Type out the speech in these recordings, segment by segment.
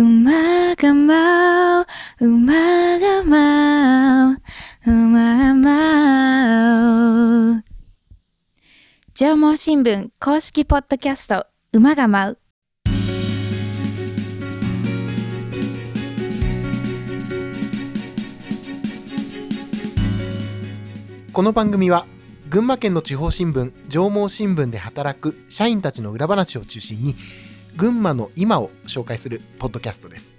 馬が舞う、馬が舞う、馬が舞う。縄文新聞公式ポッドキャスト、馬が舞う。この番組は群馬県の地方新聞上毛新聞で働く社員たちの裏話を中心に群馬の今を紹介するポッドキャストです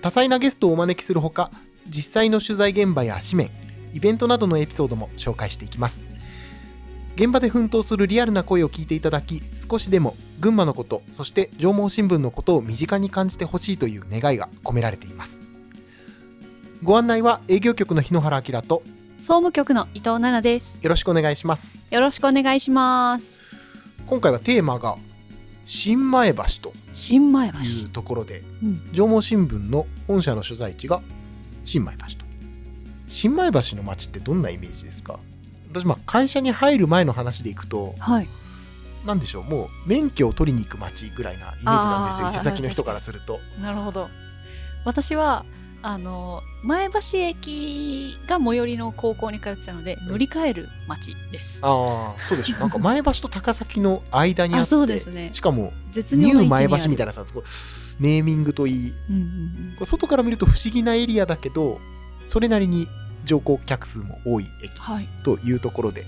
多彩なゲストをお招きするほか実際の取材現場や紙面イベントなどのエピソードも紹介していきます現場で奮闘するリアルな声を聞いていただき少しでも群馬のことそして上毛新聞のことを身近に感じてほしいという願いが込められていますご案内は営業局の日野原明と総務局の伊藤奈々です。よろしくお願いしますよろしくお願いします。今回はテーマが新前橋と新前橋。いうところでうん、上毛新聞の本社の所在地が新前橋と新前橋の街ってどんなイメージですか？私まあ会社に入る前の話でいくとはい。何でしょうもう免許を取りに行く街ぐらいなイメージなんですよ伊勢崎の人からするとなるほど。私はあの前橋駅が最寄りの高校に通ってたので乗り換える町です。ああそうでしょ。なんか前橋と高崎の間にあってあそうですね。しかも絶ニュー前橋みたいなさネーミングといい。うんうんこう外から見ると不思議なエリアだけどそれなりに乗降客数も多い駅。というところで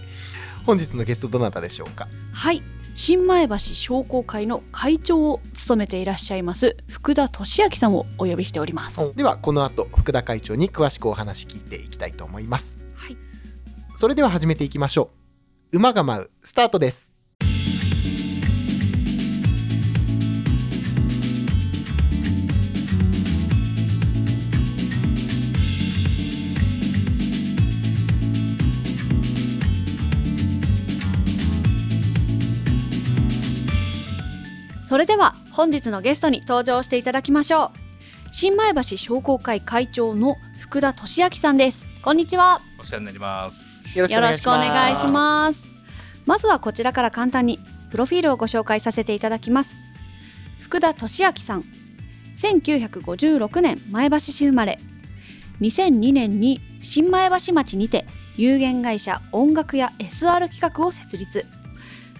本日のゲストどなたでしょうか？はい。新前橋商工会の会長を務めていらっしゃいます福田俊明さんをお呼びしております。ではこの後福田会長に詳しくお話聞いていきたいと思いますはい。それでは始めていきましょう馬が舞うスタートですそれでは本日のゲストに登場していただきましょう。新前橋商工会会長の福田俊明さんです。こんにちは。お世話になります。よろしくおお願いします。願いしますまずはこちらから簡単にプロフィールをご紹介させていただきます。福田俊明さん1956年前橋市生まれ。2002年に新前橋町にて有限会社音楽や SR 企画を設立。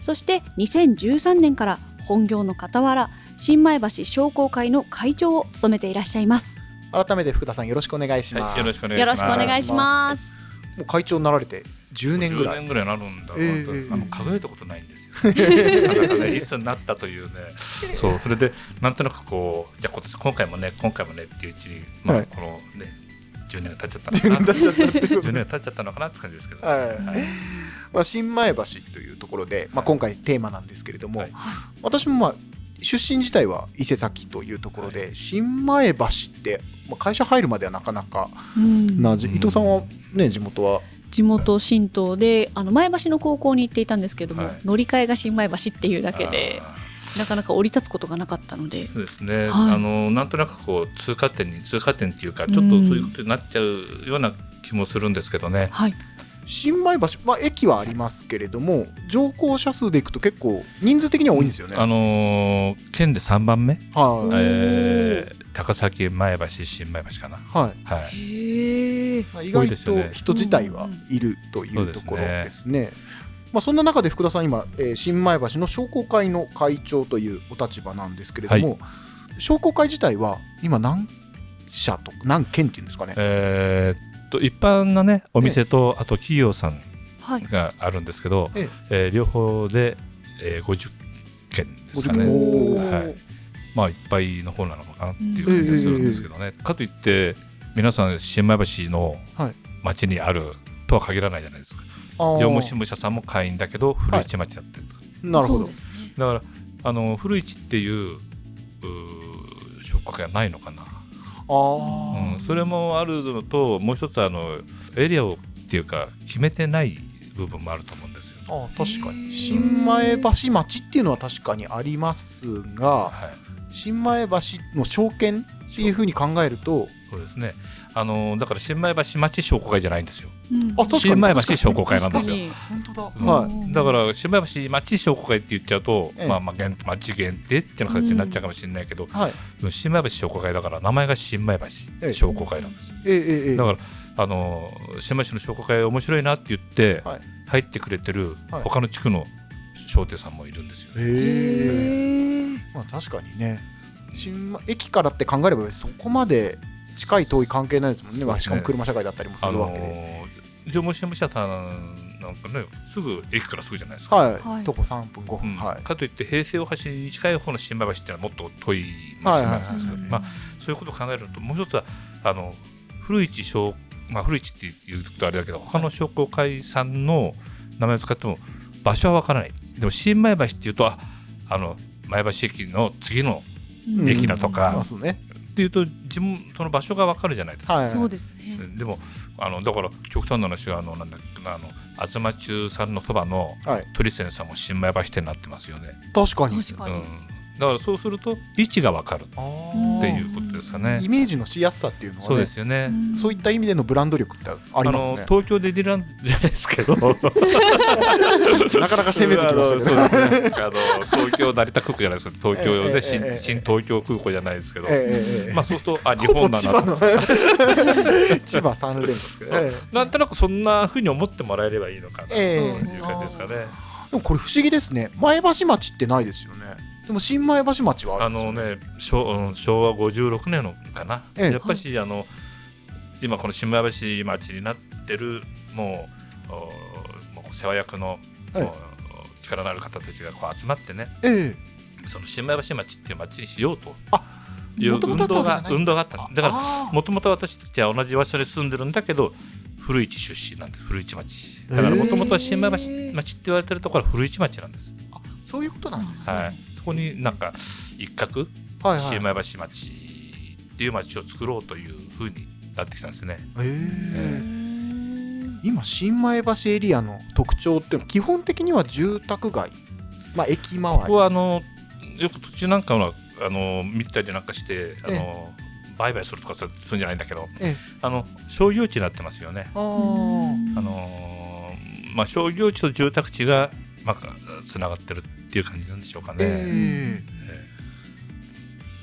そして2013年から本業の傍ら新前橋商工会の会長を務めていらっしゃいます。改めて福田さんよろしくお願いします、はい、よろしくお願いしよます。もう会長になられて10年ぐら10い年ぐらいになるんだええあの数えたことないんですよ。ね、いつになったというね、そう、それで、なんとなくこう、じゃあ今年、今回もね、今回もねっていううちに、まあ、はい。このね、10年が経っちゃった10のかな。年経っちゃったってこと。10で年が経っちゃったのかなって感じですけど、はい。はい。まあ、新前橋というところで、まあ、今回テーマなんですけれども、はい。私もまあ出身自体は伊勢崎というところで、新前橋って、まあ、会社入るまではなかなかうん。なじ、うん伊藤さんはね地元は？地元新東であの前橋の高校に行っていたんですけども、はい。乗り換えが新前橋っていうだけであなかなか降り立つことがなかったので。ーそうですね、はい。あのなんとなくこう通過点に通過点っていうかちょっとそういうことになっちゃうような気もするんですけどね、はい。新米橋、まあ、駅はありますけれども乗降者数でいくと結構人数的には多いんですよね。あのー県で3番目、はい。えー高崎前橋新前橋かな。ははい。へえい、意多外といですよね。人自体はいるといそうところですね。まあ、そんな中で福田さん今、えー新米橋の商工会の会長というお立場なんですけれども、商工会自体は今何社と何件っていうんですかね。えーっと一般なねお店と、あと企業さんはい。があるんですけど、ええ。ー両方で、えー50件ですか50ねはい。まあいっぱいの方なのかなっていう感じがするんですけどね、かといって皆さん新米橋のはい。町にあるとは限らないじゃないですかあー。上毛新聞社さんも会員だけど古市町だったりとか、なるほど。ね。だからあの古市っていううー商工会がないのかな。あー。うん、それもあるのともう一つあのエリアをっていうか決めてない部分もあると思うんですよ。あー確かに。新前橋町っていうのは確かにありますがはい、新前橋の証券っていうふうに考えるとそうですね。あのだから新米橋町商工会じゃないんですよ。うん。あ確かに。新米橋商工会なんですよ。本当だうんはい。だ。から新米橋町商工会って言っちゃうと、ええ。まあまあ限町限定っていう形になっちゃうかもしれないけど、はい。新米橋商工会だから名前が新米ええ橋商工会なんです。ええ。ええ。ええ。だからあの新米橋の商工会面白いなって言ってはい。入ってくれてるはい。他の地区の商店さんもいるんですよ。へにえ。へーまあ確かにね新米駅からって考えればそこまで近い遠い関係ないですもんね。まあしかも車社会だったりもすあるわけで、の縄文新聞社さんなんかねすぐ駅からすぐじゃないですか。はい、はい。徒歩3分5分、うん。はい。かといって平成大橋に近い方の新米橋っていうのはもっと遠い町なんですけど、はいはいはい。まあ、そういうことを考えるともう一つはあの古市商、まあ、古市って言うとあれだけど他の商工会さんの名前を使っても場所は分からない。でも新米橋っていうとああの前橋駅の次のうん駅だとかっていうと自分その場所が分かるじゃないですか。はいそうですね。でもあのだから極端な話はあのなんだっけなあの東中さんのそばのはいトリセンさんも新米橋店になってますよね。確かに確かに。うん、だからそうすると位置が分かるってーいうことですかね。イ。メージのしやすさっていうのはねそうですよね。んそういった意味でのブランド力ってありますのね東京ディズニーランドじゃないですけど。なかなか攻めてきましたけどあのそうですね。あの東京成田空港じゃないですか東京ええで新,、ええ。新東京空港じゃないですけど、ええええまあそうするとあ日本だ千葉な 千葉三連ですけど、そう。えなんとなくそんなふうに思ってもらえればいいのかなとえいう感じですかね。えでもこれ不思議ですね。前橋町ってないですよねでも新前橋町はあのね昭うん昭和56年のかな、ええ。やっぱし、あの今この新米橋町になってるもうおもう世話役の、はいお力のある方たちがこう集まってねえその新米橋町っていう町にしようとあいう運動が運動があった。のだからあもともと私たちは同じ場所に住んでるんだけど古市出身なんです。古市町。だからもともとは新米橋町って言われてるところは古市町なんです、あそういうことなんですね、はい、そこになんか一角はいはい。新米橋町っていう町を作ろうというふうになってきたんですね。ええ今新前橋エリアの特徴っていうのは基本的には住宅街。まあ駅周り。ここはあのよく途中なんかはあの見たりなんかしてあの、売買するとかそうするんじゃないんだけどええ。あの商業地になってますよね。あのーまあ、商業地と住宅地が、まあ、つながってるっていう感じなんでしょうかね。え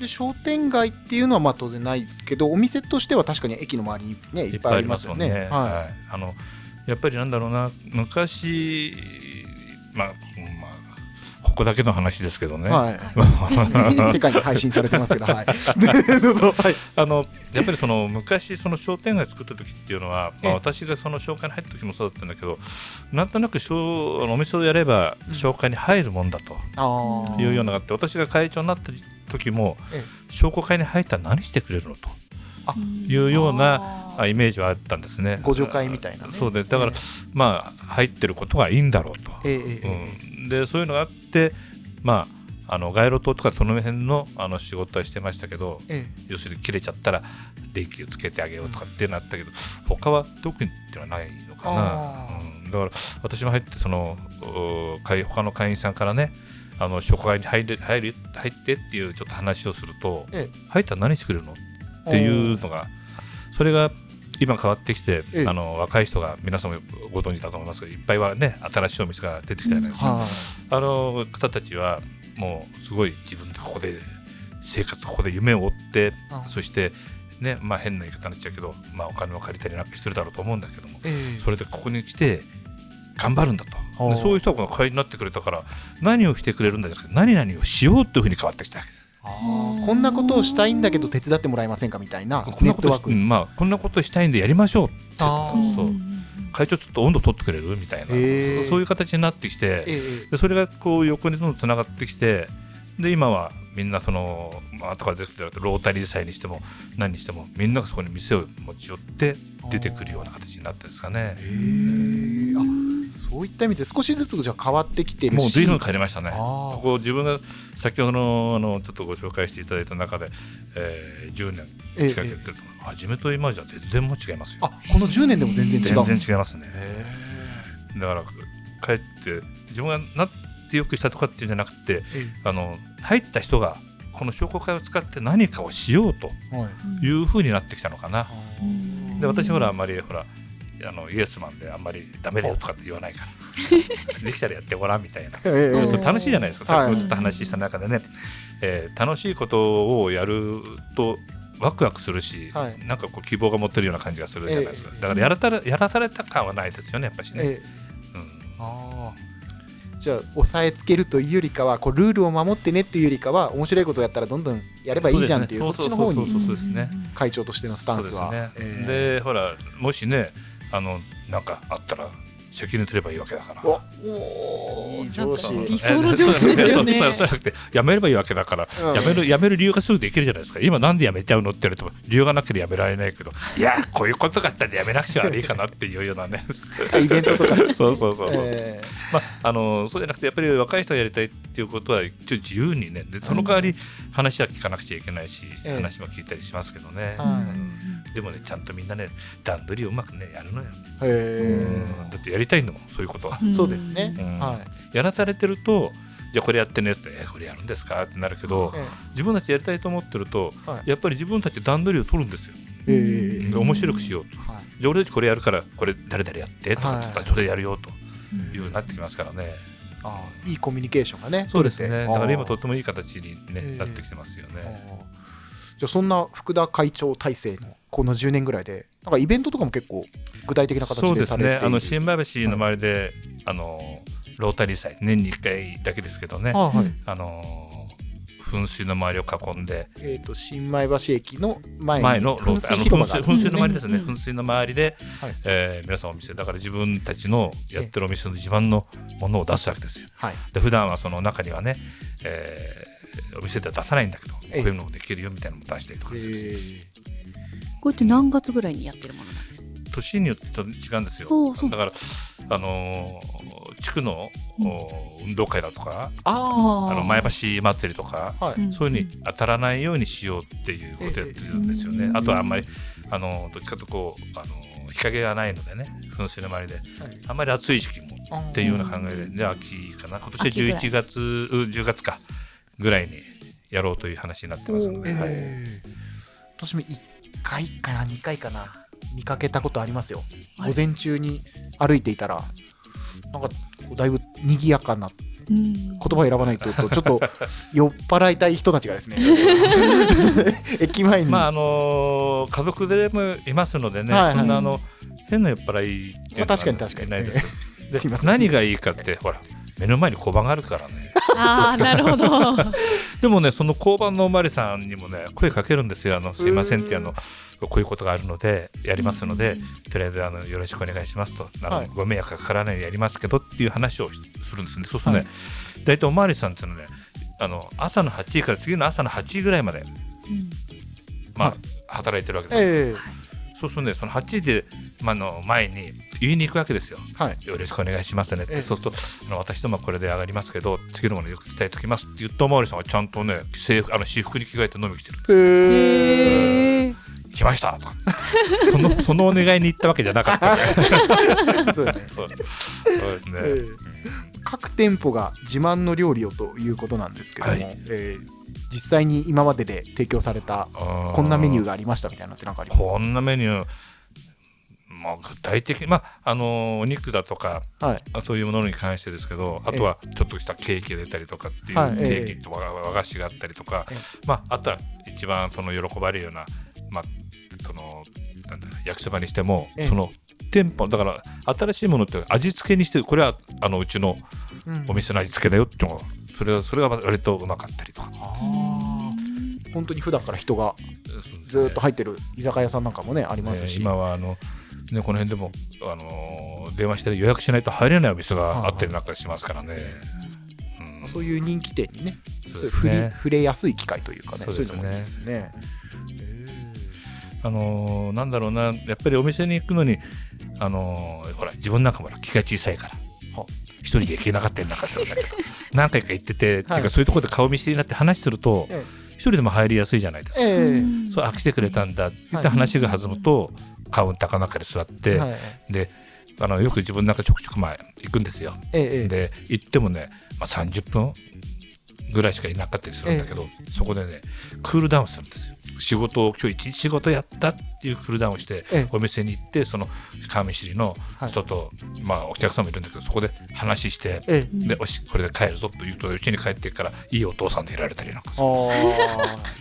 え。で商店街っていうのはまあ当然ないけどお店としては確かに駅の周りにねいっぱいありますよね。ははい。あのやっぱりなんだろうな昔まあ、うんまあ、ここだけの話ですけどね、い、はい、世界に配信されてますけど、はい、どうぞ、はい、あのやっぱりその昔その商店街作った時っていうのは、まえ。えあ、私がその紹介に入った時もそうだったんだけどなんとなくお店をやればうん。紹介に入るもんだと。いうようなのがあって私が会長になった時もえ商工会に入ったら何してくれるのと。いうようなあイメージはあったんですね。互助会みたいなね。そうでだから、えまあ入ってることがいいんだろうと。ええええ。うん、でそういうのがあってまああの街路灯とかその辺のあの仕事はしてましたけどえ要するに切れちゃったら電気をつけてあげようとかっていうのあったけど他は特にっていうのはないのかあな、うん、だから私も入ってその他の会員さんからねあの職会に入る入る入ってっていうちょっと話をすると、え入ったら何してくれるの？っていうのがそれが今変わってきて、ええ。あの若い人が皆さんもご存知だと思いますけどいっぱいはね新しいお店が出てきたじゃないですか、はあの方たちはもうすごい自分でここで生活ここで夢を追ってあそしてねまあ変な言い方になっちゃうけど、まあ、お金を借りたりなんかしてるだろうと思うんだけどもええ。それでここに来て頑張るんだと。そういう人が会員になってくれたから何をしてくれるんだじゃなくて何々をしようというふうに変わってきたわけ。あーこんなことをしたいんだけど手伝ってもらえませんかみたいなこんなことしネットワーク。うんまあ、こんなことしたいんでやりましょうってそう会長ちょっと温度取ってくれる？みたいな、へー。そういう形になってきて、ええでそれがこう横にどんどんつながってきてで今はみんなその、まあ後から出てきたロータリー祭にしても何にしてもみんながそこに店を持ち寄って出てくるような形になったんですかね。へえあそういった意味で少しずつじゃあ変わってきてもう随分変わりましたね。ここ自分が先ほどのあのちょっとご紹介していただいた中で、えー10年ええ近くやってると、初めと今じゃ全然もう違いますよ。あこの10年でも全然違う。全然違いますね。へだから帰って自分がなってよくしたとかっていうんじゃなくてえあの入った人がこの商工会を使って何かをしようとい。うふうになってきたのかな。で私ほらあんまりほらあのイエスマンであんまりダメだよとかって言わないから。できたらやってごらんみたいな。ええうん楽しいじゃないですか、はい。さっきもちょっと話した中でね、えー楽しいことをやるとワクワクするし、はい。なんかこう希望が持ってるような感じがするじゃないですか、ええ。だからやらたらやらされた感はないですよねやっぱしね、ええ。うん。ああじゃあ押さえつけるというよりかはこうルールを守ってねっていうよりかは面白いことをやったらどんどんやればいいじゃんっていうそっちの方にそうそうそうそうですね会長としてのスタンスは。そうですね、ええでほらもしねあのなんかあったら責任取ればいいわけだから。おおいい上司。理想の上司ですよね。そうじゃなくてやめればいいわけだから、うんやめるやめる理由がすぐできるじゃないですか今なんでやめちゃうのって言われても理由がなければやめられないけどいやこういうことがあったらやめなくちゃ悪いかなっていうようなねイベントとかそうそうそうそう、えまあ、あのそうじゃなくてやっぱり若い人がやりたいっていうことは一応自由にねでその代わり話は聞かなくちゃいけないし、ええ話も聞いたりしますけどね、はいうんでもねちゃんとみんなね段取りをうまくねやるのよ、だってやりたいんだもんそういうことは、えそうですね、うん。はい。やらされてるとじゃあこれやってねってえこれやるんですか？ってなるけど、え自分たちやりたいと思ってると、はい。やっぱり自分たちで段取りを取るんですよ、えええで面白くしようと。はい。じゃあ俺たちこれやるからこれ誰々やってとか、はい。ちょっとそれやるよというふうになってきますからね、ああいいコミュニケーションがねそうですね。だから今とってもいい形に、ねええなってきてますよあね。あじゃあそんな福田会長体制のこの10年ぐらいでなんかイベントとかも結構具体的な形そうですでされている。ねあの新米橋の周りで、あのロータリー祭年に1回だけですけどね。ああはい。あの噴水の周りを囲んで。えー、と新米橋駅の前に前のロータ噴リ噴水噴水の周りですね、うん。うん噴水の周りで、はい。えー皆さんお店だから自分たちのやってるお店の自慢のものを出すわけですよ。はい。で普段はその中にはね、えーお店では出さないんだけどこうええいうのもできるよみたいなのも出したりとかするし、えこれって何月ぐらいにやってるものなんです？か年によってちょっと違うんですよ。だからあのー地区の、お運動会だとかああの前橋祭りとかあはい、うん。そういうふうに当たらないようにしようっていうことをやってるんですよね。ええあとはあんまりあのどっちかというとこうあの日陰がないのでね噴水の周りであんまり暑い時期もっていうような考えで、で秋かな。今年秋ぐらい。11月う10月かぐらいにやろうという話になってますので、おー。はい。えー私も1回かな。2回かな。見かけたことありますよ。はい。午前中に歩いていたらなんかだいぶ賑やかなうん。言葉を選ばないと ちょっと酔っ払いたい人たちがですね。駅前に、まああの家族連れもいますのでね、はいはい。そんなあの変な酔っ払いっていうのはまあ確かに確かに。いないです。よ。す何がいいかってほら目の前に交番があるからね。ああなるほど。でもね、その交番のおまわりさんにもね、声かけるんですよ。あのすいませんってあの、こういうことがあるので、やりますので、とりあえずあのよろしくお願いしますと、あのはい。ご迷惑がかからないようにやりますけどっていう話をしするんですね。そうするとねはい、大体おまわりさんっていうのはね、あの朝の8時から次の朝の8時ぐらいまで、まあ、はい。働いてるわけですよ。えそうするとね、その8時で、まあ、の前に言いに行くわけですよ。ーはい。よろしくお願いしますねって、ええ。そうするとあの私どもはこれで上がりますけど次のものよく伝えておきますって言ったおまわりさんがちゃんとね制服あの私服に着替えて飲みに来てる。へへえ来ましたとか。そのそのお願いに行ったわけじゃなかった、そうだね。そう。ですね、えー各店舗が自慢の料理をということなんですけども、はい。えー実際に今までで提供されたここんなメニューがありましたみたいなのって何かありますか？こんなメニューまあ、具体的に、まあ、あのお肉だとかはい。あそういうものに関してですけどあとはちょっとしたケーキが出たりとかっていう、はい。ケーキとか和菓子があったりとか、えまあ、あとは一番その喜ばれるような、まあ、そのなんだ焼きそばにしても、ええ。その店舗だから新しいものって味付けにしてこれはあのうちのうん。お店の味付けだよっていうのがそれはそれが割とうまかったりとか。本当に普段から人がずーっと入ってる居酒屋さんなんかもねありますし、ね今はあの、ね、この辺でも、あのー電話して予約しないと入れないお店があったりなんかしますからね。うん。そういう人気店にねそうそういう触れ触れやすい機会というかねそうういうのもいいですね。あのーなんだろうなやっぱりお店に行くのに、あのーほら自分なんかもほら気が小さいからは。一人で行けなかったりなんかするんだけど 何回か行ってて、ってはいいうかそういうところで顔見知りになって話すると、え一人でも入りやすいじゃないですか。ええ。そうあ来てくれたんだって話が弾むと、カウンターかなんかで座って、はいであのよく自分なんかちょくちょく前行くんですよ。ええええで行ってもね、まあ、30分ぐらいしかいなかったりするんだけど、そこでねクールダウンするんですよ。仕事を今日一日仕事やったっていうクールダウンをして、ええ。お店に行ってその顔見知りの人と、まあお客さんもいるんだけどそこで話して、ええ。でおしこれで帰るぞと言うとうちに帰ってからいいお父さんでいられたりなんか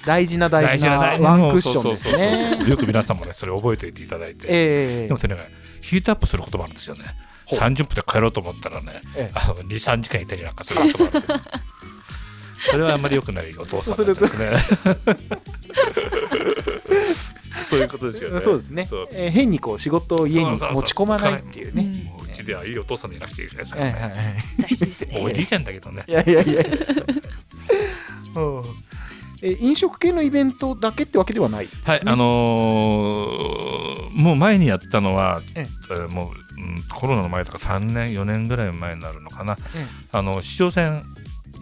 大事な大事なワンクッションですね。よく皆さんもねそれ覚えておいていただいて、ええでもそれねヒートアップすることもあるんですよね。ほう。30分で帰ろうと思ったらね、ええ。あの23時間いたりなんかすることもあるけどそれはあんまり良くないお父さんなんですね。そういうことですよね。そうですね。えー変にこう仕事を家に持ち込まないっていうね。うちではいいお父さんでいなくちゃいけないですか。らね、おじいちゃんだけどね。いやいやいや。うん。え飲食系のイベントだけってわけではない？はい、あのーもう前にやったのは、ええ。ーもう、うんコロナの前とか3年4年ぐらい前になるのかな、え。あの市長選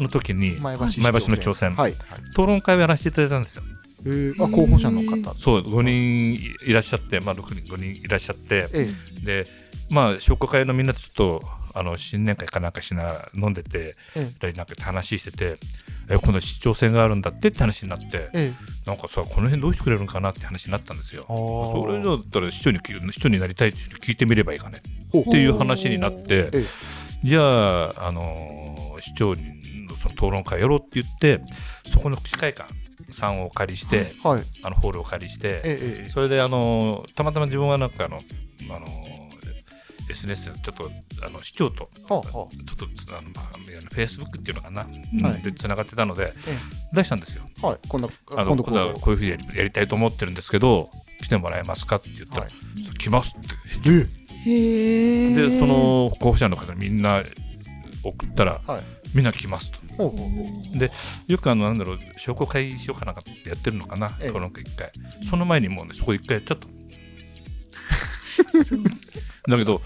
の時に前橋の市長選はい、討論会をやらせていただいたんですよ。えー、あ候補者の方。そう5人いらっしゃって、まあ、6人5人いらっしゃって。えでまあ商工会のみんなとちょっとあの新年会かなんかしながら飲んでてええ。なんか話しててえ今度市長選があるんだってって話になってええ。なんかさこの辺どうしてくれるんかなって話になったんですよ。それだったら市長に聞市長になりたいって人聞いてみればいいかねっていう話になってえじゃあ、あのー市長にその討論会やろうって言ってそこの司会館さんをお借りして、えはい。あのホールをお借りして、ええええそれで、あのーたまたま自分はなんかあの、あのー SNS でちょっとあの市長とはあはあ。ちょっとつあの、まあ、フェイスブックっていうのかな、はい。でつながってたのでえ出したんですよ。はい。こんなあの今度こう。今度はこういうふうにやりやりたいと思ってるんですけど来てもらえますかって言ったら、はい。来ますって。えへえでその候補者の方にみんな送ったら、はい。みんな来ますとほうほうほう。よくあのなんだろう商工会しようかなんかってやってるのかなええ。討論会一回。その前にもうねそこ一回やっちゃった。だけど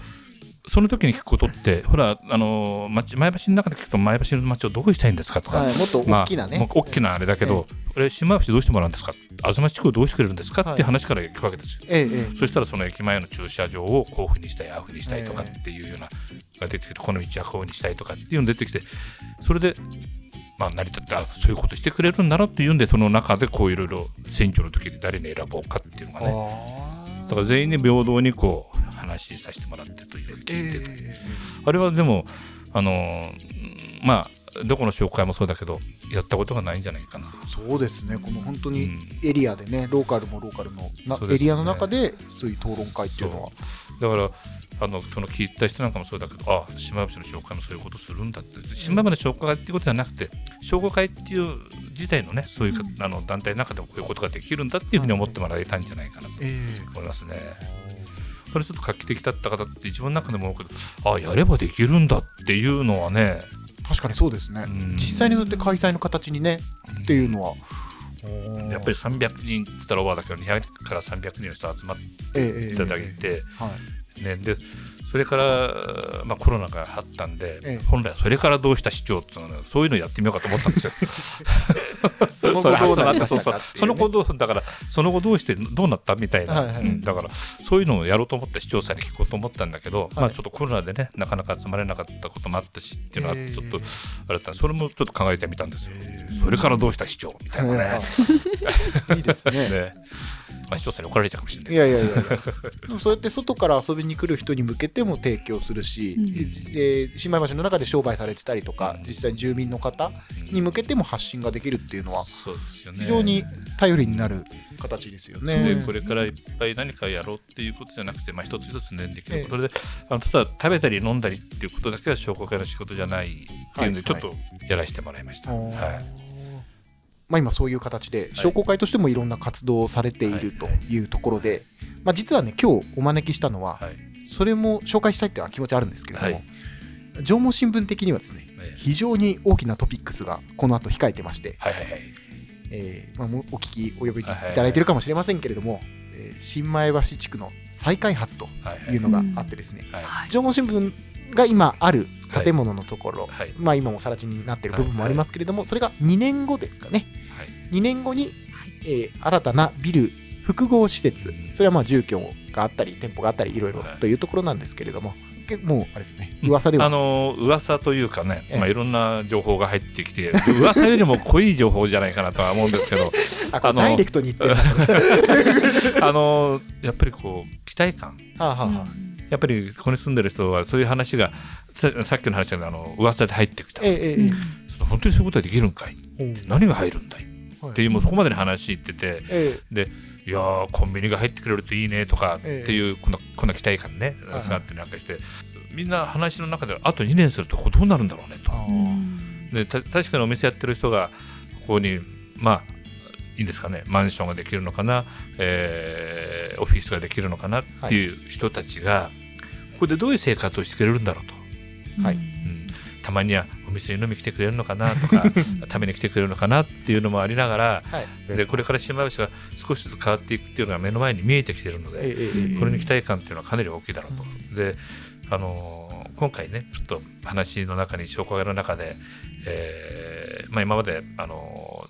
その時に聞くことってほらあの町前橋の中で聞くと前橋の町をどうしたいんですかとか、はい、もっと大きなね、まあ、大きなあれだけど、これ新米橋どうしてもらうんですか？東地区をどうしてくれるんですか、はい。って話から聞くわけですよ。ええええ。そしたらその駅前の駐車場をこういうふうにしたい、ああいうふうにしたいとかっていうような、が出てきて、この道はこうにしたいとかっていうのが出てきて、それで、まあ、成り立って、あそういうことしてくれるんだろうっていうんで、その中でこういろいろ選挙の時に誰に選ぼうかっていうのがね、あだから全員に平等にこう話させてもらってという聞いてて、え。あれはでも、あのーまあ、どこの紹介もそうだけど、やったことがないんじゃないかな。そうですね。この本当にうん。エリアでね、ローカルもローカルのね。エリアの中でそういう討論会っていうのは。だからあのその聞いた人なんかもそうだけどあ島橋の紹介もそういうことするんだって。島橋の紹介っていうことじゃなくて商工会っていう自体のねそういうか、あの団体の中でもこういうことができるんだっていうふうに思ってもらえたんじゃないかなとえ。思いますね。それちょっと画期的だった方って自分の中でも思うけどあやればできるんだっていうのはね、え確かにそうですね、うん。実際にそうやって開催の形にねっていうのは、やっぱり300人って言ったらオーバーだけど200から300人の人集まっていただいて、はい。ね、でそれから、まあ、コロナがあったんで、ええ。本来それからどうした市長っていうのはそういうのやってみようかと思ったんですよ。その後どうなたかそうそう。その後どうだからその後どうしてどうなったみたいな、はいはい。うん。だからそういうのをやろうと思って市長さんに聞こうと思ったんだけど、まはい。あ、ちょっとコロナでねなかなか集まれなかったこともあったしっていうのはええ。ちょっとあれだったそれもちょっと考えてみたんですよ。それからどうした市長みたいなね。いいですね。ねまあ、市長さんに怒られちゃうかもしれないいやいやいやいや。で もそうやって外から遊びに来る人に向けても提供するし、うん。えー新米橋の中で商売されてたりとか、うん。実際に住民の方に向けても発信ができるっていうのはそうですよね。非常に頼りになる形ですよね。でこれからいっぱい何かやろうっていうことじゃなくて、まあ、一つ一つねできることで、あのただ食べたり飲んだりっていうことだけは商工会の仕事じゃないっていうんで、ちょはい。っとやらせてもらいました。はいまあ、今そういう形で商工会としてもいろんな活動をされているとい。うところで、まあ、実はね今日お招きしたのははい。それも紹介したいっていうのは気持ちあるんですけれども、はい。縄文新聞的にはですねね非常に大きなトピックスがこの後控えてまして、はいはいはい。えーまお聞きお呼びいただいてるかもしれませんけれども、えー新前橋地区の再開発というのがあってですね、はい。はい。縄文新聞が今ある建物のところ、はい。まあ今も更地になっている部分もありますけれども、それが2年後ですかね。はい。2年後に、えー新たなビル複合施設。それはまあ住居があったり店舗があったりいろい。ろというところなんですけれども。けもうあれですね噂では。あの噂というかね、ええ。まあ、いろんな情報が入ってきて噂よりも濃い情報じゃないかなとは思うんですけど。あのダイレクトに言ってる あのやっぱりこう期待感。はあはあはあやっぱりここに住んでる人はそういう話がささっきの話であの噂で入ってきた、ええええ。え本当にそういうことができるんかい？え何が入るんだい？はい。っていうもうそこまでの話言っててえいやーコンビニが入ってくれるといいねとかってええいうこんなこんな期待感ねはい。があってなんかしてみんな話の中であと2年するとどうなるんだろうねと。でた確かにお店やってる人がここにまあいいんですかね？マンションができるのかな、えーオフィスができるのかな？っていう人たちが、ここでどういう生活をしてくれるんだろうと、はい。うん、たまにはお店に飲み来てくれるのかな？とか 食べに来てくれるのかな？っていうのもありながらはい。でこれから新米橋が少しずつ変わっていくっていうのが目の前に見えてきているので、これに期待感っていうのはかなり大きいだろうと。で、あのー今回ねちょっと話の中に紹介の中で、えーまあ、今まで、あの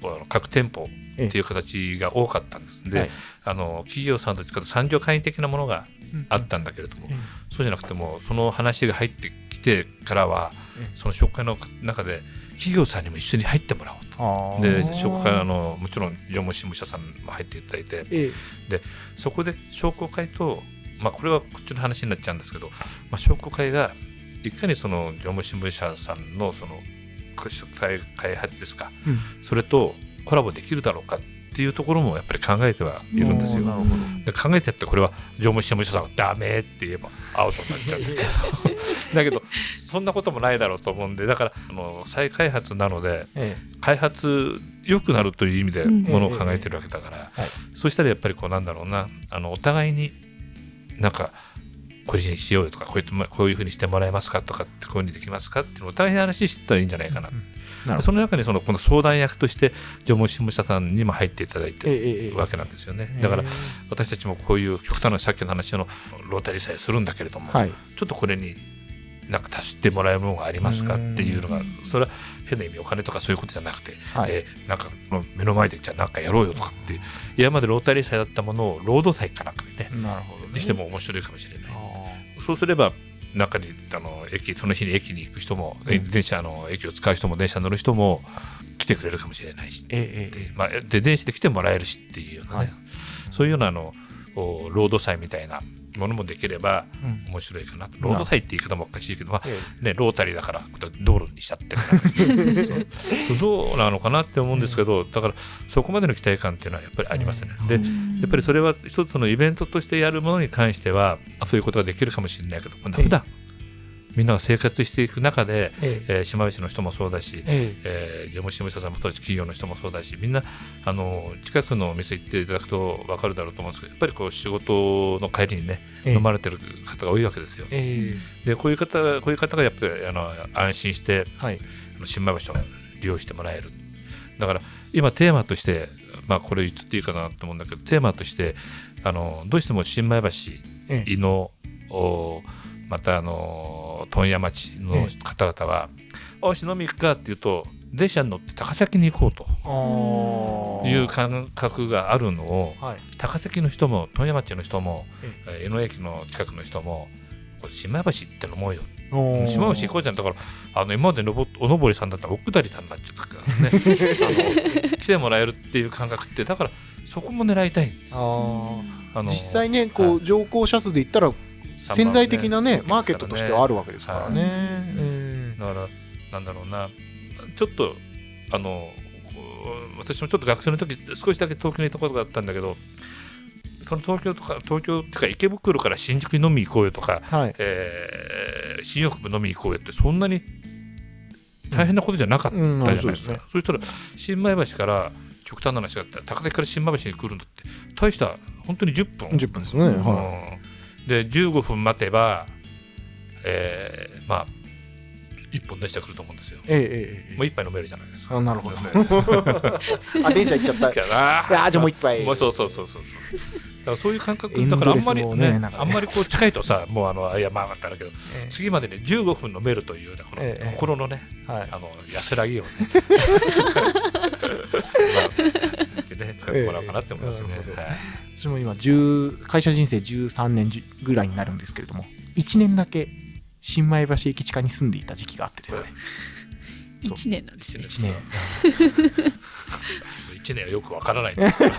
ー各店舗っていう形が多かったんです。で、はい。あの企業さんと違って産業会員的なものがあったんだけれども、うんそうじゃなくてもその話が入ってきてからは、ええ。その紹介の中で企業さんにも一緒に入ってもらおうと。で紹介あのもちろん常務新聞社さんも入っていただいて。ええ。そこで商工会と、まあ、これはこっちの話になっちゃうんですけど、まあ、商工会がいかにその常務新聞社さんのその開開発ですか。うん。それとコラボできるだろうかっていうところもやっぱり考えてはいるんですよ。なるほど。で考えてやってこれは常務新聞社さんはダメって言えばアウトになっちゃうん だけど。だけどそんなこともないだろうと思うんでだからあの再開発なのでえ開発良くなるという意味でうん。ものを考えてるわけだから、はい。そうしたらやっぱりこうなんだろうな。あのお互いになんかこれにしようよとかこういうこういうふうにしてもらえますかとかってこういうふうにできますかっていうのをお互いに話してたらいいんじゃないかな、えなるほど。その中にそのこの相談役として常務新聞社さんにも入っていただいてええええええるわけなんですよね、だから私たちもこういう極端なさっきの話のロータリーさえするんだけれども、はい。ちょっとこれになんか足してもらえるものがありますかっていうのがそれは変な意味お金とかそういうことじゃなくて、はい。えーなんか目の前でじゃあなんかやろうよとかっていう今までロータリー祭だったものをロード祭かなんかでねなるほどにしても面白いかもしれない、あそうすれば中にあの駅その日に駅に行く人も、うん。電車あの駅を使う人も電車に乗る人も来てくれるかもしれないし。ーええええで,、まあ、で電車で来てもらえるしっていうようなね、はい。そういうようなあのおロード祭みたいなものもできればうん。面白いかな。とロード祭って言い方もおかしいけど、まあえね、ロータリーだから道路にしちゃってるからそう。どうなのかなって思うんですけど、だからそこまでの期待感っていうのはやっぱりありますね。でやっぱりそれは一つのイベントとしてやるものに関してはあそういうことができるかもしれないけど今度は普段みんなが生活していく中で、ええ。えー島内の人もそうだし、ええ。ー、事務所さんもそうだし企業の人もそうだしみんなあの近くのお店行っていただくと分かるだろうと思うんですけどやっぱりこう仕事の帰りにねえ飲まれてる方が多いわけですよ。ええ。でこういう方こういう方がやっぱりあの安心してはい。新米橋を利用してもらえる。だから今テーマとしてまあこれ言っていいかなと思うんだけどテーマとしてあのどうしても新米橋ええ。伊野おまたあの問屋町の方々は「おし飲み行くか」って言うと電車に乗って高崎に行こうという感覚があるのをはい。高崎の人も問屋町の人もええ。ー江野駅の近くの人もこれ新米橋行って飲もうよ。島橋行こうじゃん。だからあの今までのぼおのぼりさんだったら奥谷さんになっちゃったからね。来てもらえるっていう感覚ってだからそこも狙いたいあー。あの実際ねこう乗降者数で言ったら潜在的なねマーケットとしてはあるわけですからね。えだからなんだろうな。ちょっとあの私もちょっと学生の時少しだけ東京にいたことがあったんだけどその東京とか東京っていうか池袋から新宿に飲み行こうよとか、ーはい。えー新宿部飲み行こうよってそんなに大変なことじゃなかったじゃないですか、そしたら新米橋から極端な話があったら高崎から新米橋に来るのって。大した本当に10分。10分ですね。はうんで15分待てば、えーまあ1本電車来ると思うんですよ。い。えええええ。もう一杯飲めるじゃないですか。あなるほど。あ電車行っちゃった。いだからやーじゃあもう一杯。もうそうそうそうそうそう。だからそういう感覚だからあんまりねねあんまりこう近いとさもうあのいやまあまただけどええ。次までね15分飲めるというねこのええ心のねはい。あの安らぎをね。まあね使ってもらおうかなって思いますよね。ええなるほど。はい私も今10会社人生13年ぐらいになるんですけれども1年だけ新米橋駅地下に住んでいた時期があってですね。そう。一年なんですね。1年。1年はよくわからない。んですけど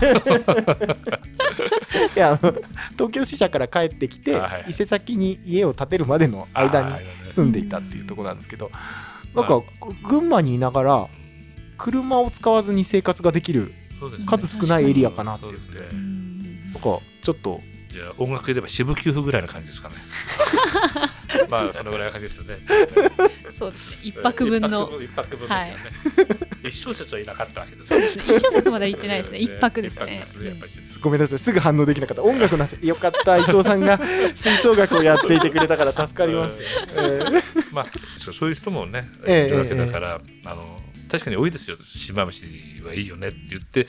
いやあの東京支社から帰ってきて、はい伊勢崎に家を建てるまでの間に住んでいたっていうところなんですけどなんか群馬にいながら車を使わずに生活ができる数少ないエリアかなっていうかちょっとじゃあ音楽で言えば渋給付ぐらいの感じですかね。まあそのぐらいの感じですよね。そうですね。一泊分の。一泊分ですよね、一小節はいなかったわけですそうですね。一小節までは行ってない ですね。一泊ですね。ごめんなさい。すぐ反応できなかった。音楽の話よかった。伊藤さんが 吹奏楽をやっていてくれたから助かりました、えー。まあそういう人もねええいるわけだから、あの確かに多いですよ。島虫はいいよねって言って、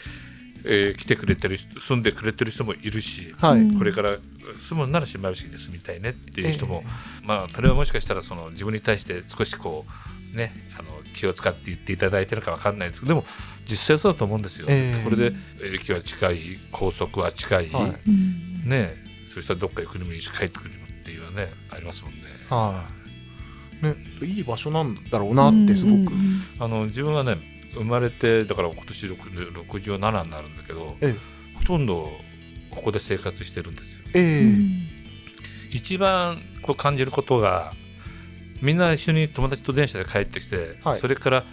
えー来てくれてる人住んでくれてる人もいるし、はい、うん。これから住むなら島虫に住みたいねっていう人も、まあそれはもしかしたらその自分に対して少しこうねあの気を使って言っていただいてるかわかんないですけどでも実際そうだと思うんですよ。ええ。これで駅は近い高速は近い、はい。うん。ね。そしたらどっか行くのもいいし帰ってくるのっていうのはねありますもんね。はい、ね、いい場所なんだろうなってすごく、あの自分はね生まれてだから今年6 67になるんだけど、えほとんどここで生活してるんですよ。ええ。うん。一番こう感じることがみんな一緒に友達と電車で帰ってきて、はい。それから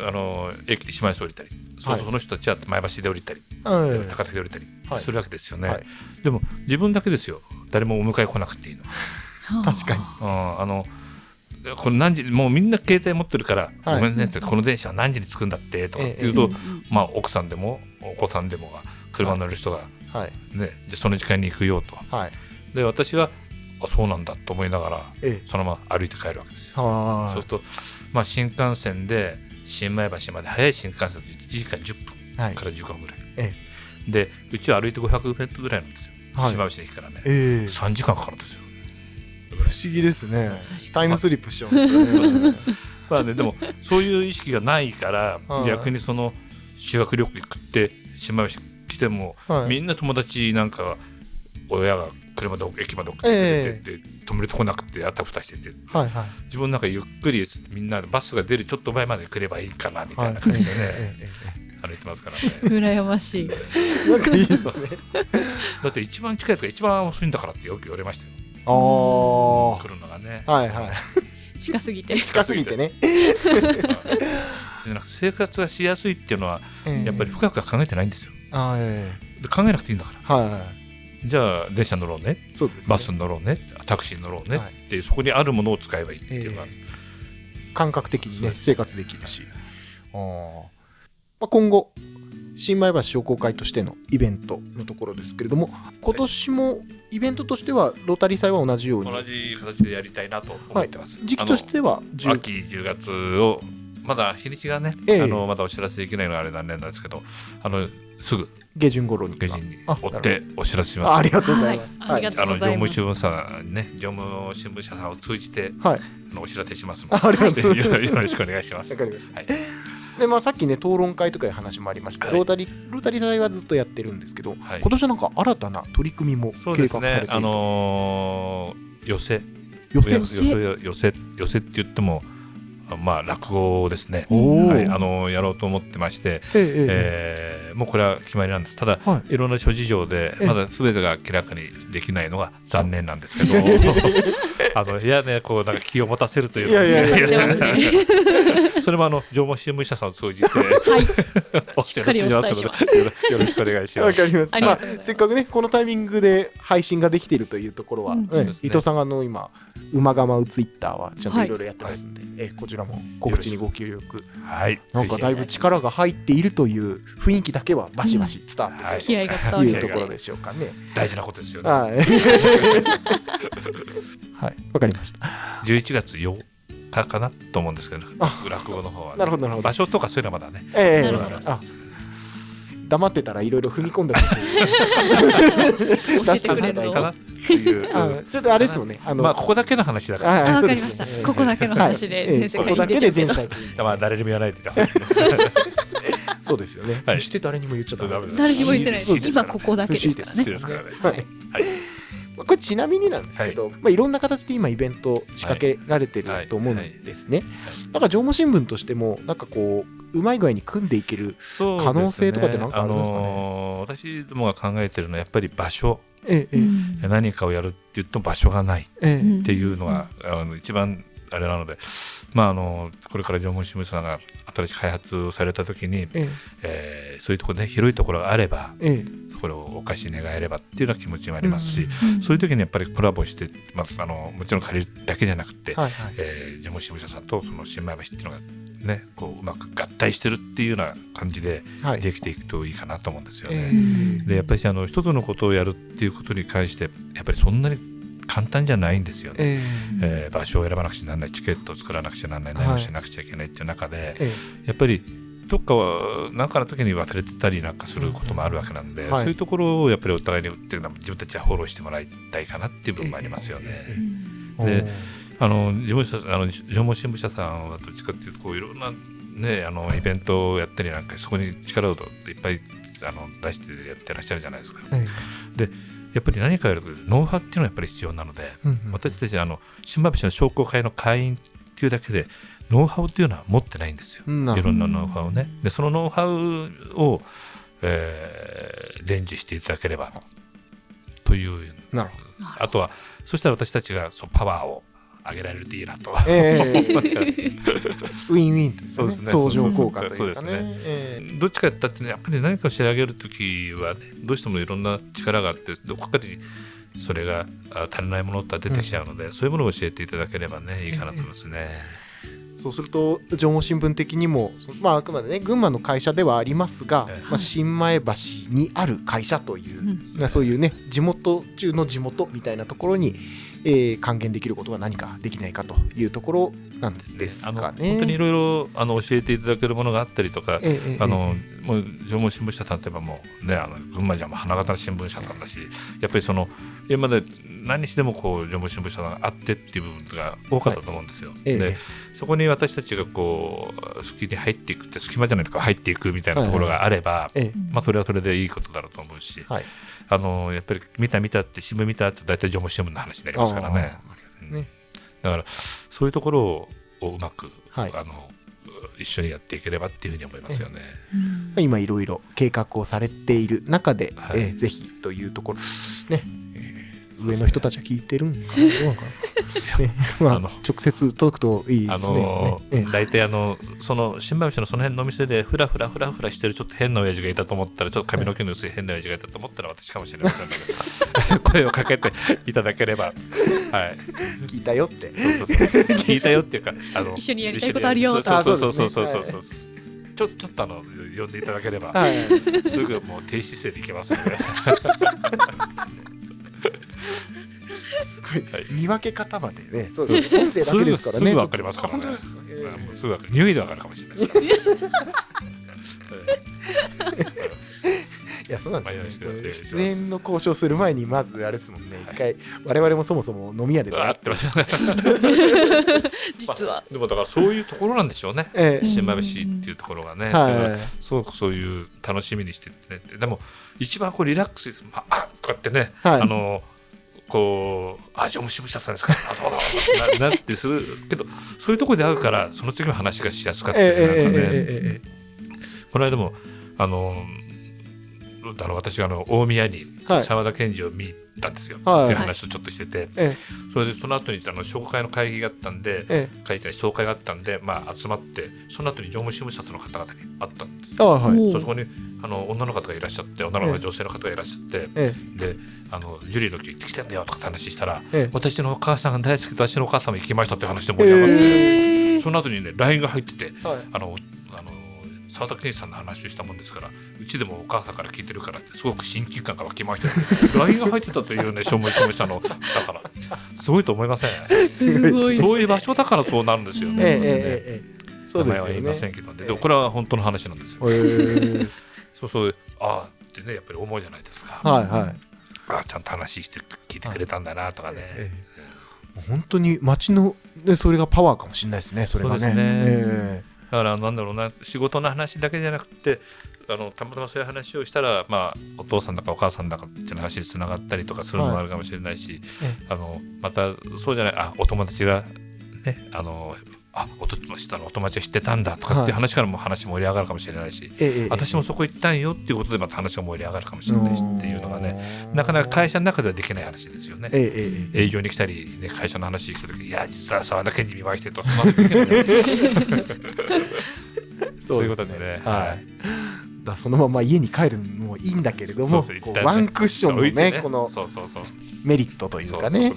あの駅で島根市降りたりそうはい。そうその人たちは前橋で降りたり、はい高崎で降りたりはい。するわけですよね、はい。でも自分だけですよ。誰もお迎え来なくていいの。確かに。うんあのこれ何時もうみんな携帯持ってるから、はい。ごめんねってこの電車は何時に着くんだってとかっていうと、まあ、奥さんでもお子さんでもが車乗る人が、はい。ねじゃあその時間に行くよと。はい。で私はあそうなんだと思いながらええ。そのまま歩いて帰るわけですよ。はそうすると、まあ、新幹線で新米橋まで早い新幹線だと1時間10分。はい。から10分ぐらい、えでうちは歩いて500メートルぐらいなんですよ、はい。島橋の駅からね、ええ。3時間かかるんですよ。不思議ですね。タイムスリップしちゃうんですよね。まあね、でもそういう意識がないからはい逆にその修学旅行行って島橋来ても、はい。みんな友達なんかは親が車で駅まで送ってくれて、で止めるとこなくてあたふたしてて。はいはい。自分なんかゆっくりみんなバスが出るちょっと前まで来ればいいかなみたいな感じでね、えええ 歩いてますからね。羨ましいえええなんかいいですね。だって一番近いとか一番遅いんだからってよく言われましたよ来るのがね。いはい。近すぎて。近すぎてね。でなんか生活がしやすいっていうのはええ。やっぱり深くは考えてないんですよ。ああえで考えなくていいんだから。えはいはい。じゃあ電車乗ろうね。そうですね。バスに乗ろうね。タクシーに乗ろうね。はい。っていうそこにあるものを使えばいいっていうか、感覚的にね。生活できるし。あー。まあ、今後新米橋商工会としてのイベントのところですけれども今年もイベントとしてはロータリー祭は同じように同じ形でやりたいなと思ってます、時期としてはあの10秋10月をまだ日にちがね、ええ。あのまだお知らせできないのがあれなんですけどあのすぐ。下旬頃に。下旬にあ追ってお知らせします。あありがとうございます。はい。あの常務新聞社にね常務新聞社さんを通じてはい。あのお知らせしますのあありがとうございます。でよろしくお願いします。わかりました。はいでまあ、さっきね討論会とかいう話もありました、はい。ロータリロータリー祭はずっとやってるんですけど、はい。今年はなんか新たな取り組みも計画されていると、のー寄せ。寄せ？寄せ寄せ寄せって言ってもあまあ落語ですね。はいあのやろうと思ってまして、ええええ。えーもうこれは決まりなんです。ただ、、はい。ろんな諸事情でええ。まだ全てが明らかにできないのが残念なんですけど あのいやねこうなんか気を持たせるというか。いやいやいや。やってますねそれもあの縄文新聞社さんを通じてはい。お知らせしますのでよろよろしくお願いします。わかります。まあありがとうござい。ま、すせっかくね、このタイミングで配信ができているというところは、うん。えそうですね。伊藤さんがあの今、馬釜うツイッターはちゃんとはいいろいろやってますんで、えこちらも告知にご協力。はい。なんかだいぶ力が入っているという雰囲気だけはバシバシ伝わってはい気合が伝くわりまするというところでしょうかね。大事なことですよね。はい。はい、わかりました。11月8日かなと思うんですけど、あ落語の方はね、なるほどなるほど場所とかそういうのはまだね。ええなるほあ黙ってたらいろいろ踏み込んだ 教えてくれる出していう。あ ちょっとあれですよね。あの、まあここだけの話だから、はいあわそうですね。かりました。ここだけの話で全世界ここだけで全世界に。まあ誰にも言わないでた。そうですよね。はい。決して誰にも言っちゃダメです誰にも言ってないです。今ここだけですからね。そうです。からね。はい。これちなみになんですけど、い。まあ、いろんな形で今イベント仕掛けられてるはいと思うんですね。なんか縄文新聞としてもなんかこううまい具合に組んでいける、可能性とかって何かありますかね？あのー私どもが考えてるのはやっぱり場所。ええ。ええ何かをやるって言っても場所がないええ。っていうのが、あの一番あれなので、まあ、あのこれから縄文新聞さんが新しい開発された時に、ええ。ーそういうところで、ね、広いところがあればええ。これをお貸し願えればっていうような気持ちもありますし、うん。そういう時にやっぱりコラボして、まあ、あのもちろん借りるだけじゃなくて、えはいはい。えー、縄文新聞社さんとその新米橋っていうのが、ね、こううまく合体してるっていうような感じではい。できていくといいかなと思うんですよね。ええ。でやっぱりあの一つのことをやるっていうことに関してやっぱりそんなに簡単じゃないんですよね。ええ。ー場所を選ばなくちゃならないチケットを作らなくちゃならないはい何をしなくちゃいけないっていう中で、ええ。やっぱりどっかは何かの時に忘れてたりなんかすることもあるわけなんで、はい。そういうところをやっぱりお互いにっていうのは自分たちはフォローしてもらいたいかなっていう部分もありますよね。えうんえ。であの事務所あの縄文新聞社さんはどっちかっていうとこういろんな、ね、あのイベントをやったりなんかそこに力をいっぱいあの出してやってらっしゃるじゃないですか。えやっぱり何かやるとノウハウっていうのはやっぱり必要なので、えうんうん私たちあの新米橋の商工会の会員っていうだけでノウハウっていうのは持ってないんですよ。いろんなノウハウをね。でそのノウハウを、えー伝授していただければというなるほあとはそしたら私たちがそうパワーを上げられるといいなと。どええ。ウィンウィンですね。そうですね。相乗効果というかね。そうですね。ええ。どっちかやったってねやっぱり何かを仕上げるときはねどうしてもいろんな力があってどこかでそれがあ足りないものって出てきちゃうので、そういうものを教えていただければねいいかなと思いますね。そうすると縄文新聞的にもそまああくまでね群馬の会社ではありますが、ええ。まあ、新米橋にある会社という、うん。まあそういうね地元中の地元みたいなところに、えー還元できることが何かできないかというところなんですかね。本当にいろいろあの教えていただけるものがあったりとか、ええええあのもう縄文新聞社さんといえばもうねあの群馬じゃもう花形の新聞社さんだしやっぱりその今まで何にしてもこう縄文新聞社さんがあってっていう部分が多かったと思うんですよ。ええでそこに私たちがこう隙に入っていくって隙間じゃないとか入っていくみたいなところがあれば、ええまあ、それはそれでいいことだろうと思うし、はいあのやっぱり見た見たって新聞見たって大体縄文新聞の話になりますからね。うん。ねだからそういうところをうまく、はい。あの一緒にやっていければっていうふうに思いますよね。うん。今いろいろ計画をされている中で、はい。えーぜひというところ。ね、えー上の人たちは聞いてるんかなどうなのかな、ねまあ、あの直接届くといいであすね。大体あのその新米橋のその辺のお店でふらふらふらふらしてるちょっと変な親父がいたと思ったらちょっと髪の毛の薄い変な親父がいたと思ったら私かもしれませんので 声をかけていただければ。はい聞いたよって。そうそうそう聞いたよっていうかあの一緒にやりたいことあるよそうそうあそうそそううそう。ちょちょっとあの呼んでいただければ。はい。すぐもう低姿勢でいけますので。す ごいはい。見分け方までね、そうです音声だけですからね。すぐわかりますからね。あ本当ですぐわかる匂いでわかるかもしれないですから いや、そうなんですよね。出演の交渉する前に、まずあれですもんね、一回、我々もそもそも飲み屋であっててます。ね 実は。でもだからそういうところなんでしょうね。ええ。新米橋っていうところがね、はい。すごくそういう楽しみにしててねでも一番こうリラックス、まあ、あとかってね、はい。あのこうあ常務支部者さんですか？あそうだななってするけどそういうところで会うからその次の話がしやすかったりなんかね、えええええええこの間もあのあの私があの大宮にはい。沢田研二を見に行ったんですよ、はい。っていう話をちょっとしてて、えそれでその後にあの商工会の会議があったんで、ええ。会議会総会があったんで、まあ、集まってその後に常務支部者の方々に会ったんですえあはい。そこにあの女の方がいらっしゃって女の子が女性の方がいらっしゃって、えであのジュリーの木行ってきてんだよとかって話したら、ええ私のお母さんが大好きで私のお母さんも行きましたって話で盛り上がって、えその後にね LINE が入っててえはい。あのあの沢田健二さんの話をしたもんですからうちでもお母さんから聞いてるからってすごく親近感が湧きましたよ LINE が入ってたというね証明しましたのだからすごいと思いませんすごい。そういう場所だからそうなるんですよね。ええそうですよね。名前は言いませんけどね。でもこれは本当の話なんですよ。ええそうそう、ああってね、やっぱり思うじゃないですか。はいはい。ああちゃんと話して聞いてくれたんだなとかね。ええ本当に街のでそれがパワーかもしれないですね。それがね。ねえだからなんだろうな、仕事の話だけじゃなくて、あのたまたまそういう話をしたら、まあ、お父さんだかお母さんだかっていう話につながったりとかするのもあるかもしれないし、あのまたそうじゃないあお友達がねあのあおと下のお友達が知ってたんだとかって話からも話盛り上がるかもしれないし、ええええ私もそこ行ったんよっていうことでまた話が盛り上がるかもしれないしっていうのがねなかなか会社の中ではできない話ですよね。営業に来たり、ね、会社の話に来た時いや実は沢田研に見舞いしてとそんなことできないえそういうことですね。はい。だそのまま家に帰るのもいいんだけれどもワンクッションのねこのメリットというかね。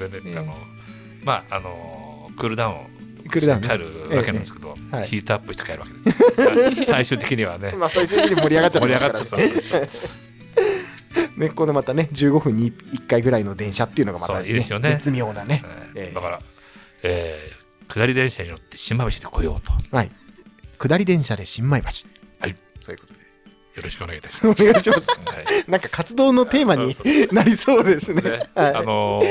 まああのクールダウンをクールダウンね帰るわけなんですけど、えはい。ヒートアップして帰るわけです、さ 最終的にはね。まあ最終的に盛り上がっちゃってますからね。ねこのまたね15分に1回ぐらいの電車っていうのがまた、そういいですよね。絶妙なね、えええーだから、えー下り電車に乗って新米橋で来ようと。はい。下り電車で新米橋。はい。そういうことで。よろしくお願いいたしおます。願いします。はい。なんか活動のテーマになりそうですね。ね。はい。あのー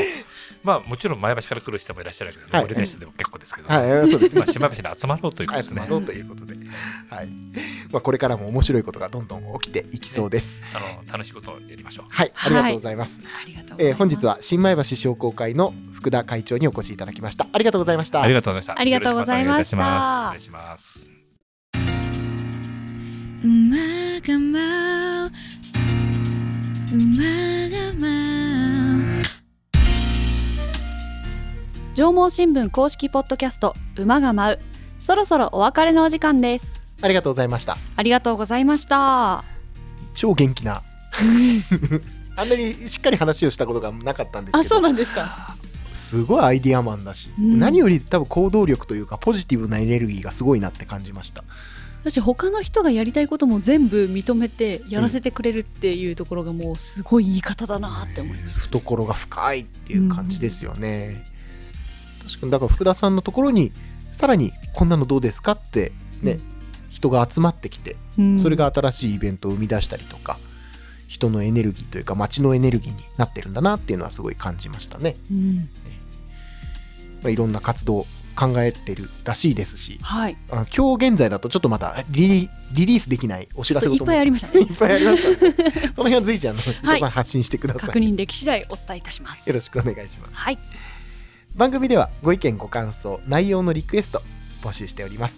まあもちろん前橋から来る人もいらっしゃるけど、はい乗り電車でも結構ですけど、はいそうですねまあ新米橋に集まろうということですね集ま。ろうということで、はいまあ、これからも面白いことがどんどん起きていきそうです。あの楽しいことをやりましょう。はい、ありがとうございます。ありがとうございますえー本日は新米橋商工会の福田会長にお越しいただきました。ありがとうございました。ありがとうございました。ありがとうございましたよろしくお願いいたします。失礼します。馬が舞う馬縄文新聞公式ポッドキャスト馬が舞う。そろそろお別れのお時間です。ありがとうございました。ありがとうございました。超元気な。あんなにしっかり話をしたことがなかったんですけど、なんですか。すごいアイディアマンだし、うん。何より多分行動力というかポジティブなエネルギーがすごいなって感じました。私他の人がやりたいことも全部認めてやらせてくれるっていうところがもうすごい言い方だなって思いました、懐が深いっていう感じですよね。確かにだから福田さんのところにさらにこんなのどうですかってね、うん。人が集まってきてうん。それが新しいイベントを生み出したりとか、人のエネルギーというか街のエネルギーになってるんだなっていうのはすごい感じましたね。うん。まあ、いろんな活動考えてるらしいですしはい。あの今日現在だとちょっとまだリリリリースできないお知らせいっぱいありましたね。いっぱいありましたのでその辺は随時あの、伊藤さん発信してください。確認でき次第お伝えいたします。よろしくお願いします。はい番組ではご意見ご感想内容のリクエスト募集しております、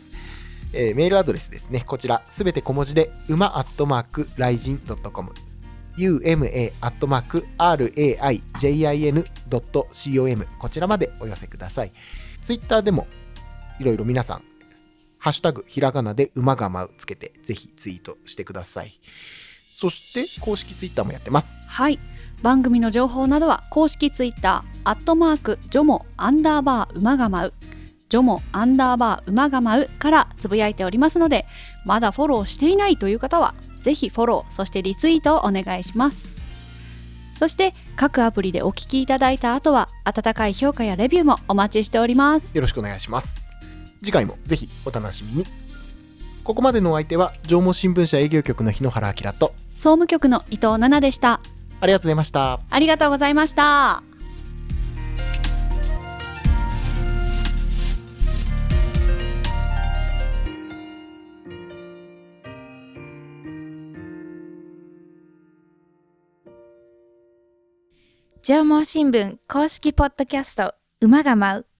えーメールアドレスですね。こちらすべて小文字で馬アットマークライジン .com uma アットマーク raijin.com こちらまでお寄せください。ツイッターでもいろいろ皆さんハッシュタグひらがなで馬が舞うつけてぜひツイートしてください。そして公式ツイッターもやってます。はい。番組の情報などは公式ツイッターアットマークジョモアンダーバー馬が舞う。ジョモアンダーバー馬が舞うからつぶやいておりますのでまだフォローしていないという方はぜひフォローそしてリツイートをお願いします。そして各アプリでお聞きいただいた後は温かい評価やレビューもお待ちしております。よろしくお願いします。次回もぜひお楽しみに。ここまでのお相手は縄文新聞社営業局の日野原明と総務局の伊藤奈々でしたありがとうございました。ありがとうございました。縄文新聞公式ポッドキャスト馬が舞う。